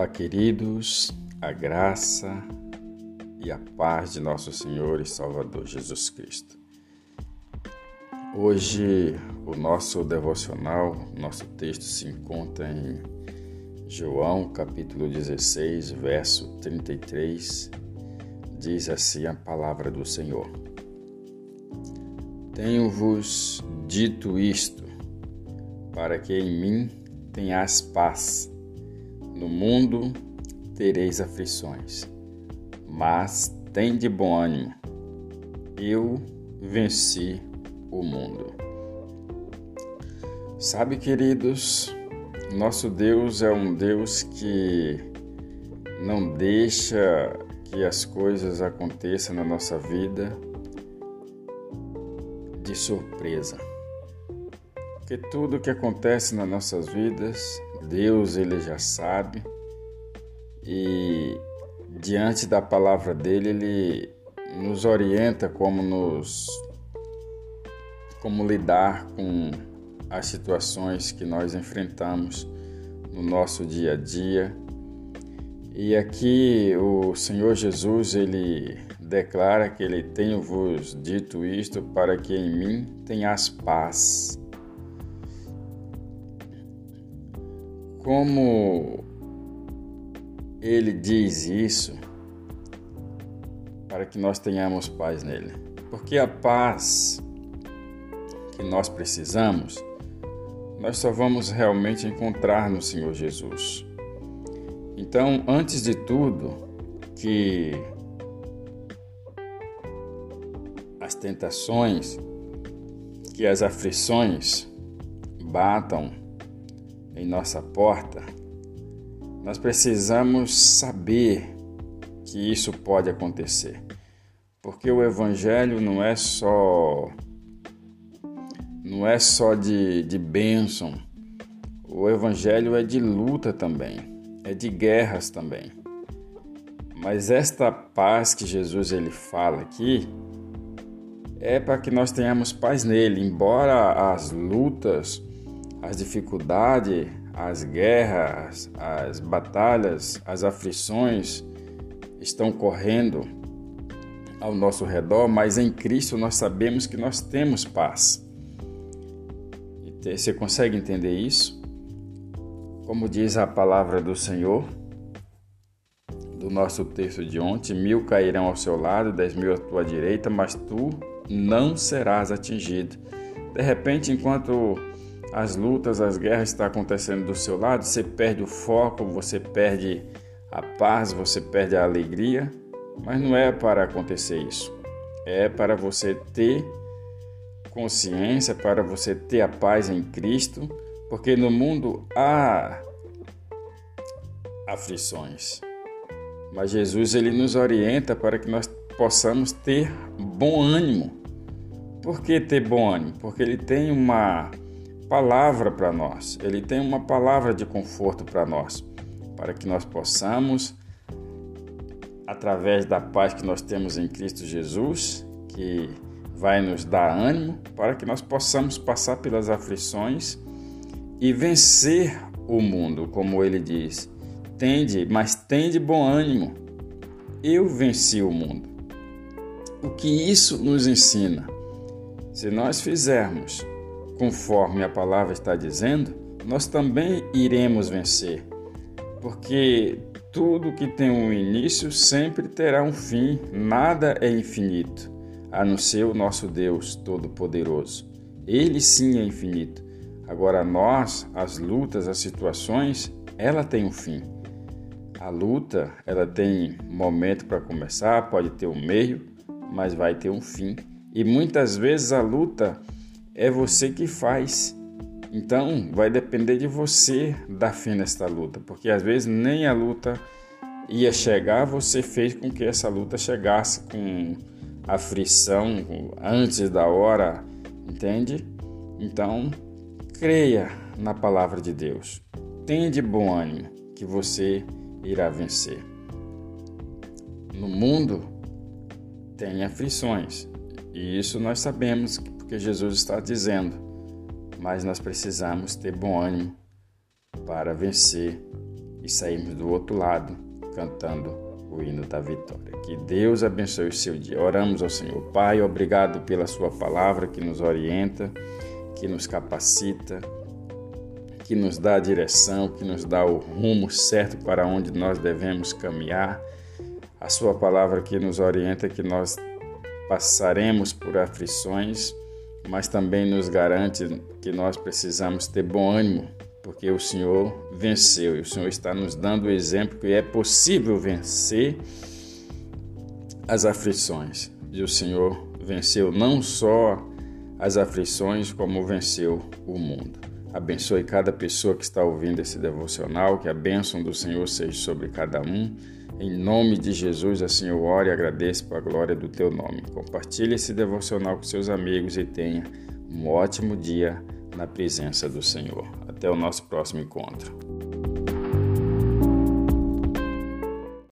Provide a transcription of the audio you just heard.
Olá, queridos, a graça e a paz de nosso Senhor e Salvador Jesus Cristo. Hoje, o nosso devocional, nosso texto se encontra em João, capítulo 16, verso 33. Diz assim a palavra do Senhor: Tenho-vos dito isto, para que em mim tenhas paz. No mundo tereis aflições, mas tem de bom ânimo. Eu venci o mundo. Sabe, queridos, nosso Deus é um Deus que não deixa que as coisas aconteçam na nossa vida de surpresa. Porque tudo que acontece nas nossas vidas Deus ele já sabe e diante da palavra dele ele nos orienta como nos como lidar com as situações que nós enfrentamos no nosso dia a dia. E aqui o Senhor Jesus ele declara que ele tenho vos dito isto para que em mim tenhas paz. Como ele diz isso para que nós tenhamos paz nele? Porque a paz que nós precisamos, nós só vamos realmente encontrar no Senhor Jesus. Então, antes de tudo, que as tentações, que as aflições batam em nossa porta, nós precisamos saber que isso pode acontecer. Porque o evangelho não é só não é só de, de bênção. O evangelho é de luta também, é de guerras também. Mas esta paz que Jesus ele fala aqui é para que nós tenhamos paz nele, embora as lutas as dificuldades, as guerras, as batalhas, as aflições estão correndo ao nosso redor, mas em Cristo nós sabemos que nós temos paz. Você consegue entender isso? Como diz a palavra do Senhor, do nosso texto de ontem: mil cairão ao seu lado, dez mil à tua direita, mas tu não serás atingido. De repente, enquanto as lutas, as guerras estão acontecendo do seu lado, você perde o foco, você perde a paz, você perde a alegria, mas não é para acontecer isso. É para você ter consciência, para você ter a paz em Cristo, porque no mundo há aflições. Mas Jesus ele nos orienta para que nós possamos ter bom ânimo. Por que ter bom ânimo? Porque ele tem uma palavra para nós, ele tem uma palavra de conforto para nós, para que nós possamos, através da paz que nós temos em Cristo Jesus, que vai nos dar ânimo, para que nós possamos passar pelas aflições e vencer o mundo, como ele diz. Tende, mas tende bom ânimo. Eu venci o mundo. O que isso nos ensina? Se nós fizermos conforme a palavra está dizendo, nós também iremos vencer. Porque tudo que tem um início sempre terá um fim, nada é infinito, a não ser o nosso Deus Todo-Poderoso. Ele sim é infinito. Agora nós, as lutas, as situações, ela tem um fim. A luta, ela tem momento para começar, pode ter um meio, mas vai ter um fim. E muitas vezes a luta é você que faz. Então, vai depender de você dar fim nesta luta, porque às vezes nem a luta ia chegar, você fez com que essa luta chegasse com aflição antes da hora, entende? Então, creia na palavra de Deus. Tenha de bom ânimo que você irá vencer. No mundo tem aflições, e isso nós sabemos que Jesus está dizendo, mas nós precisamos ter bom ânimo para vencer e sairmos do outro lado cantando o hino da vitória. Que Deus abençoe o seu dia. Oramos ao Senhor. Pai, obrigado pela Sua palavra que nos orienta, que nos capacita, que nos dá a direção, que nos dá o rumo certo para onde nós devemos caminhar. A Sua palavra que nos orienta que nós passaremos por aflições, mas também nos garante que nós precisamos ter bom ânimo porque o Senhor venceu e o Senhor está nos dando o exemplo que é possível vencer as aflições. E o Senhor venceu não só as aflições, como venceu o mundo. Abençoe cada pessoa que está ouvindo esse devocional, que a bênção do Senhor seja sobre cada um. Em nome de Jesus, assim eu oro e agradeço para a glória do teu nome. Compartilhe esse devocional com seus amigos e tenha um ótimo dia na presença do Senhor. Até o nosso próximo encontro.